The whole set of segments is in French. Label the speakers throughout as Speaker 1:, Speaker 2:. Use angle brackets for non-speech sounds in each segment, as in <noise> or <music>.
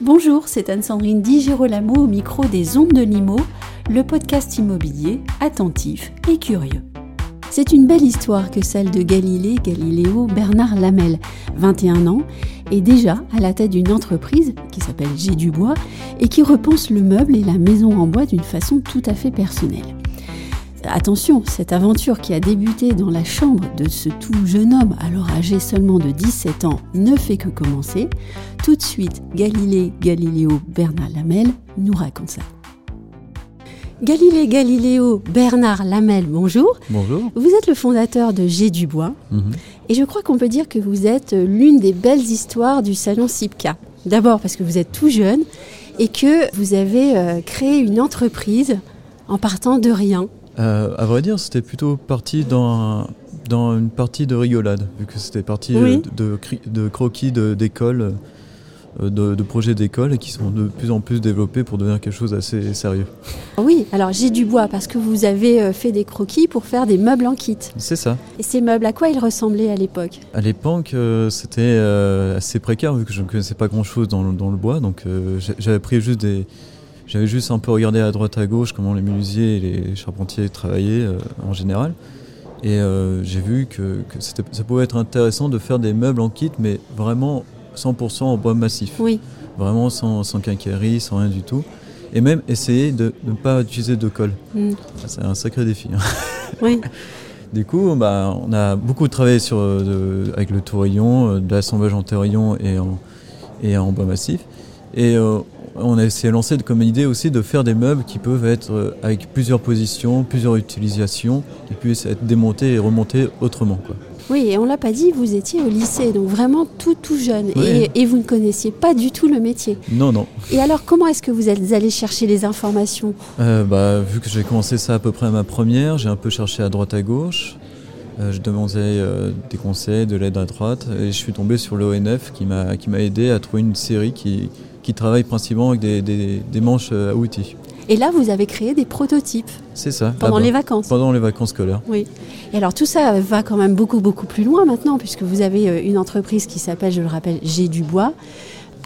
Speaker 1: Bonjour, c'est Anne-Sandrine Di Girolamo au micro des Ondes de Limo, le podcast immobilier attentif et curieux. C'est une belle histoire que celle de Galilée Galiléo Bernard Lamel, 21 ans, est déjà à la tête d'une entreprise qui s'appelle G Dubois et qui repense le meuble et la maison en bois d'une façon tout à fait personnelle. Attention, cette aventure qui a débuté dans la chambre de ce tout jeune homme, alors âgé seulement de 17 ans, ne fait que commencer. Tout de suite, Galilée Galiléo Bernard Lamel nous raconte ça. Galilée Galiléo Bernard Lamel, bonjour.
Speaker 2: Bonjour.
Speaker 1: Vous êtes le fondateur de G Dubois
Speaker 2: Mhm.
Speaker 1: et je crois qu'on peut dire que vous êtes l'une des belles histoires du salon SIPCA. D'abord parce que vous êtes tout jeune et que vous avez euh, créé une entreprise en partant de rien.
Speaker 2: Euh, à vrai dire, c'était plutôt parti dans, dans une partie de rigolade, vu que c'était parti
Speaker 1: Oui.
Speaker 2: euh, de, de croquis d'école, euh, de, de projets d'école, et qui sont de plus en plus développés pour devenir quelque chose d'assez sérieux.
Speaker 1: Oui, alors G Dubois parce que vous avez euh, fait des croquis pour faire des meubles en kit.
Speaker 2: C'est ça.
Speaker 1: Et ces meubles, à quoi ils ressemblaient à l'époque?
Speaker 2: À l'époque, euh, c'était euh, assez précaire, vu que je ne connaissais pas grand-chose dans, le- dans le bois, donc euh, j'ai- j'avais pris juste des... J'avais juste un peu regardé à droite à gauche comment les menuisiers et les charpentiers travaillaient euh, en général. Et euh, j'ai vu que, ça pouvait être intéressant de faire des meubles en kit, mais vraiment 100% en bois massif.
Speaker 1: Oui,
Speaker 2: Vraiment sans, sans quincaillerie, sans rien du tout. Et même essayer de ne pas utiliser de colle.
Speaker 1: Mm.
Speaker 2: C'est un sacré défi. hein. <laughs>
Speaker 1: oui. <laughs>
Speaker 2: Du coup, bah, on a beaucoup travaillé sur, euh, de- avec le tourillon, euh, de l'assemblage en tourillon et en, et en bois massif. Et euh, on a essayé de lancer comme idée aussi de faire des meubles qui peuvent être euh, avec plusieurs positions, plusieurs utilisations, et puis être démontés et remontés autrement. Quoi.
Speaker 1: Oui, et on l'a pas dit, vous étiez au lycée, donc vraiment tout tout jeune,
Speaker 2: Oui.
Speaker 1: et, et vous ne connaissiez pas du tout le métier.
Speaker 2: Non, non.
Speaker 1: Et alors, comment est-ce que vous êtes allé chercher les informations?
Speaker 2: Euh, bah, vu que j'ai commencé ça à peu près à ma première, j'ai un peu cherché à droite à gauche. Euh, je demandais euh, des conseils, de l'aide à droite, et je suis tombé sur l'ONF qui m'a qui m'a aidé à trouver une série qui, qui travaille principalement avec des, des- des manches euh, à outils.
Speaker 1: Et là, vous avez créé des prototypes
Speaker 2: C'est ça.
Speaker 1: pendant
Speaker 2: là-bas.
Speaker 1: les vacances.
Speaker 2: Pendant les vacances scolaires.
Speaker 1: Oui. Et alors tout ça va quand même beaucoup beaucoup plus loin maintenant puisque vous avez une entreprise qui s'appelle, je le rappelle, G Dubois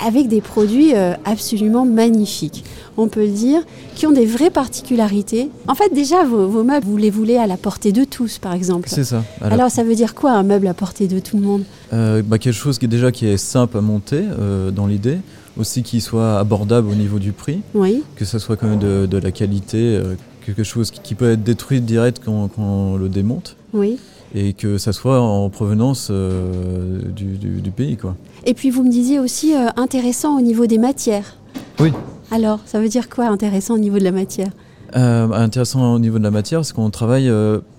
Speaker 1: avec des produits euh, absolument magnifiques, on peut le dire, qui ont des vraies particularités. En fait, déjà, vos, vos meubles, vous les voulez à la portée de tous, par exemple.
Speaker 2: C'est ça. Alors,
Speaker 1: Alors, ça veut dire quoi, un meuble à portée de tout le monde?
Speaker 2: Euh, bah, quelque chose qui est déjà qui est simple à monter euh, dans l'idée, aussi qui soit abordable au niveau du prix,
Speaker 1: Oui,
Speaker 2: que ça soit quand même de, de la qualité, euh, quelque chose qui, qui peut être détruit direct quand, quand on le démonte.
Speaker 1: oui.
Speaker 2: Et que ça soit en provenance euh, du, du- du pays. Quoi.
Speaker 1: Et puis, vous me disiez aussi euh, intéressant au niveau des matières.
Speaker 2: Oui.
Speaker 1: Alors, ça veut dire quoi, intéressant au niveau de la matière?
Speaker 2: Euh, intéressant au niveau de la matière, parce qu'on travaille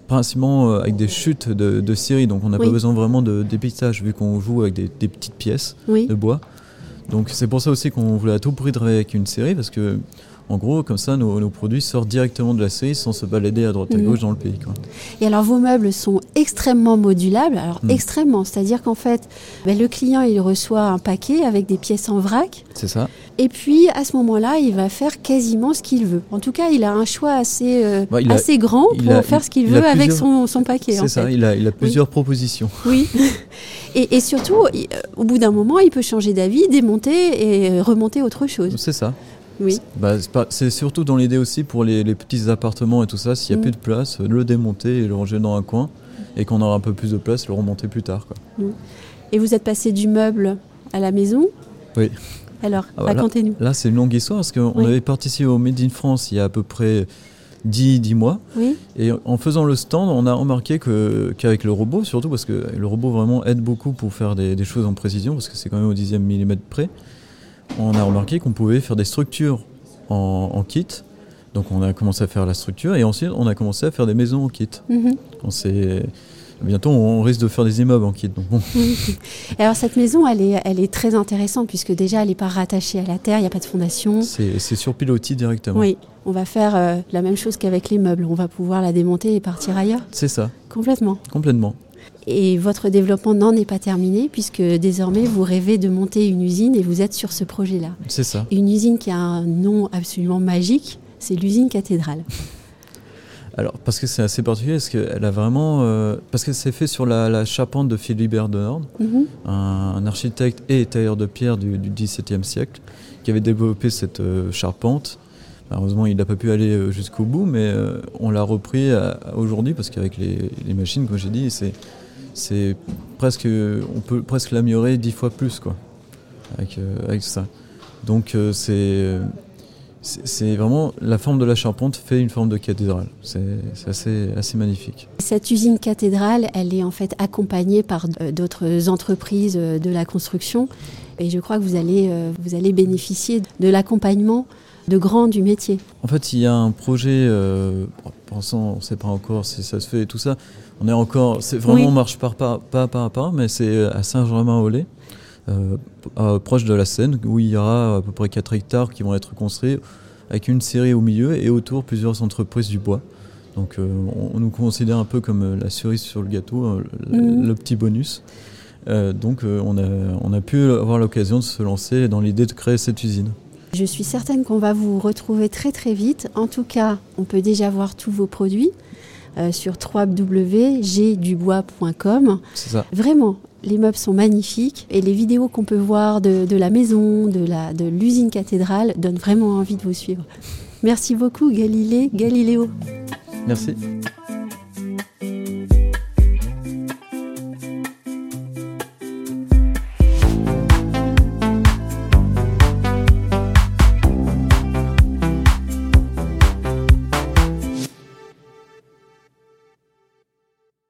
Speaker 2: principalement avec des chutes de, de scierie, donc on n'a
Speaker 1: Oui.
Speaker 2: pas besoin vraiment de dépistage, vu qu'on joue avec des, des petites pièces
Speaker 1: Oui.
Speaker 2: de bois. Donc c'est pour ça aussi qu'on voulait à tout prix travailler avec une série, parce que en gros, comme ça, nos, nos produits sortent directement de la série sans se balader à droite à
Speaker 1: Mhm.
Speaker 2: gauche dans le pays. Quoi.
Speaker 1: Et alors vos meubles sont extrêmement modulables, alors
Speaker 2: Mm.
Speaker 1: extrêmement, c'est-à-dire qu'en fait, ben, le client il reçoit un paquet avec des pièces en vrac,
Speaker 2: C'est ça.
Speaker 1: et puis à ce moment-là, il va faire quasiment ce qu'il veut. En tout cas, il a un choix assez, euh,
Speaker 2: a-
Speaker 1: assez grand pour
Speaker 2: a-
Speaker 1: faire ce qu'il
Speaker 2: il
Speaker 1: veut avec son, son paquet.
Speaker 2: C'est ça,
Speaker 1: fait.
Speaker 2: il a, il a plusieurs propositions. <laughs>
Speaker 1: Oui. et, et surtout, il- euh, au bout d'un moment, il peut changer d'avis, démonter et remonter autre chose.
Speaker 2: C'est ça.
Speaker 1: Oui.
Speaker 2: Bah, c'est surtout dans l'idée aussi pour les, les petits appartements et tout ça, s'il n'y a
Speaker 1: Mm.
Speaker 2: plus de place, euh, le démonter et le ranger dans un coin, et qu'on aura un peu plus de place, le remonter plus tard. Quoi.
Speaker 1: Et vous êtes passé du meuble à la maison
Speaker 2: Oui.
Speaker 1: Alors,
Speaker 2: Ah, voilà.
Speaker 1: racontez-nous.
Speaker 2: Là, c'est une longue histoire, parce qu'on
Speaker 1: Oui.
Speaker 2: avait participé au Made in France il y a à peu près 10, 10 mois,
Speaker 1: Oui.
Speaker 2: et en faisant le stand, on a remarqué qu'avec le robot, surtout parce que le robot vraiment aide beaucoup pour faire des, des choses en précision, parce que c'est quand même au dixième millimètre près, on a remarqué qu'on pouvait faire des structures en, en kit. Donc on a commencé à faire la structure et ensuite on a commencé à faire des maisons en kit.
Speaker 1: Mhm.
Speaker 2: On s'est- Bientôt on risque de faire des immeubles en kit. Donc bon, <laughs>
Speaker 1: Et alors cette maison, elle est, elle est très intéressante puisque déjà elle n'est pas rattachée à la terre, il n'y a pas de fondation.
Speaker 2: c'est c'est sur pilotis directement.
Speaker 1: Oui, on va faire euh, la même chose qu'avec les meubles, on va pouvoir la démonter et partir ailleurs,
Speaker 2: C'est ça,
Speaker 1: complètement.
Speaker 2: complètement.
Speaker 1: Et votre développement n'en est pas terminé puisque désormais vous rêvez de monter une usine et vous êtes sur ce projet-là.
Speaker 2: C'est ça.
Speaker 1: Une usine qui a un nom absolument magique, c'est l'usine cathédrale.
Speaker 2: Alors, parce que c'est assez particulier, parce qu'elle a vraiment. Euh, parce que c'est fait sur la, charpente de Philibert de Nord,
Speaker 1: Mhm.
Speaker 2: un, architecte et tailleur de pierre du, XVIIe siècle, qui avait développé cette euh, charpente. Malheureusement, il n'a pas pu aller euh, jusqu'au bout, mais euh, on l'a repris aujourd'hui, parce qu'avec les, les machines, comme j'ai dit, c'est. C'est presque, on peut presque l'améliorer dix fois plus, quoi, avec, euh, ça. Donc euh, c'est, c'est vraiment la forme de la charpente fait une forme de cathédrale. C'est assez, assez magnifique.
Speaker 1: Cette usine cathédrale, elle est en fait accompagnée par euh, d'autres entreprises de la construction. Et je crois que vous allez, vous allez bénéficier de l'accompagnement de grands du métier.
Speaker 2: En fait, il y a un projet, euh, pensant, on ne sait pas encore si ça se fait et tout ça. On est encore, c'est vraiment
Speaker 1: Oui.
Speaker 2: on marche par pas, pas par pas, mais c'est à Saint-Germain-en-Laye, euh, proche de la Seine, où il y aura à peu près 4 hectares qui vont être construits avec une série au milieu et autour plusieurs entreprises du bois. Donc euh, on, on nous considère un peu comme euh, la cerise sur le gâteau, euh, le,
Speaker 1: Mhm.
Speaker 2: le petit bonus. Euh, donc euh, on, a, on a pu avoir l'occasion de se lancer dans l'idée de créer cette usine.
Speaker 1: Je suis certaine qu'on va vous retrouver très très vite. En tout cas, on peut déjà voir tous vos produits euh, sur www.gdubois.com.
Speaker 2: C'est ça.
Speaker 1: Vraiment, les meubles sont magnifiques et les vidéos qu'on peut voir de, de la maison, de la- de l'usine cathédrale donnent vraiment envie de vous suivre. Merci beaucoup Galilée, Galiléo.
Speaker 2: Merci.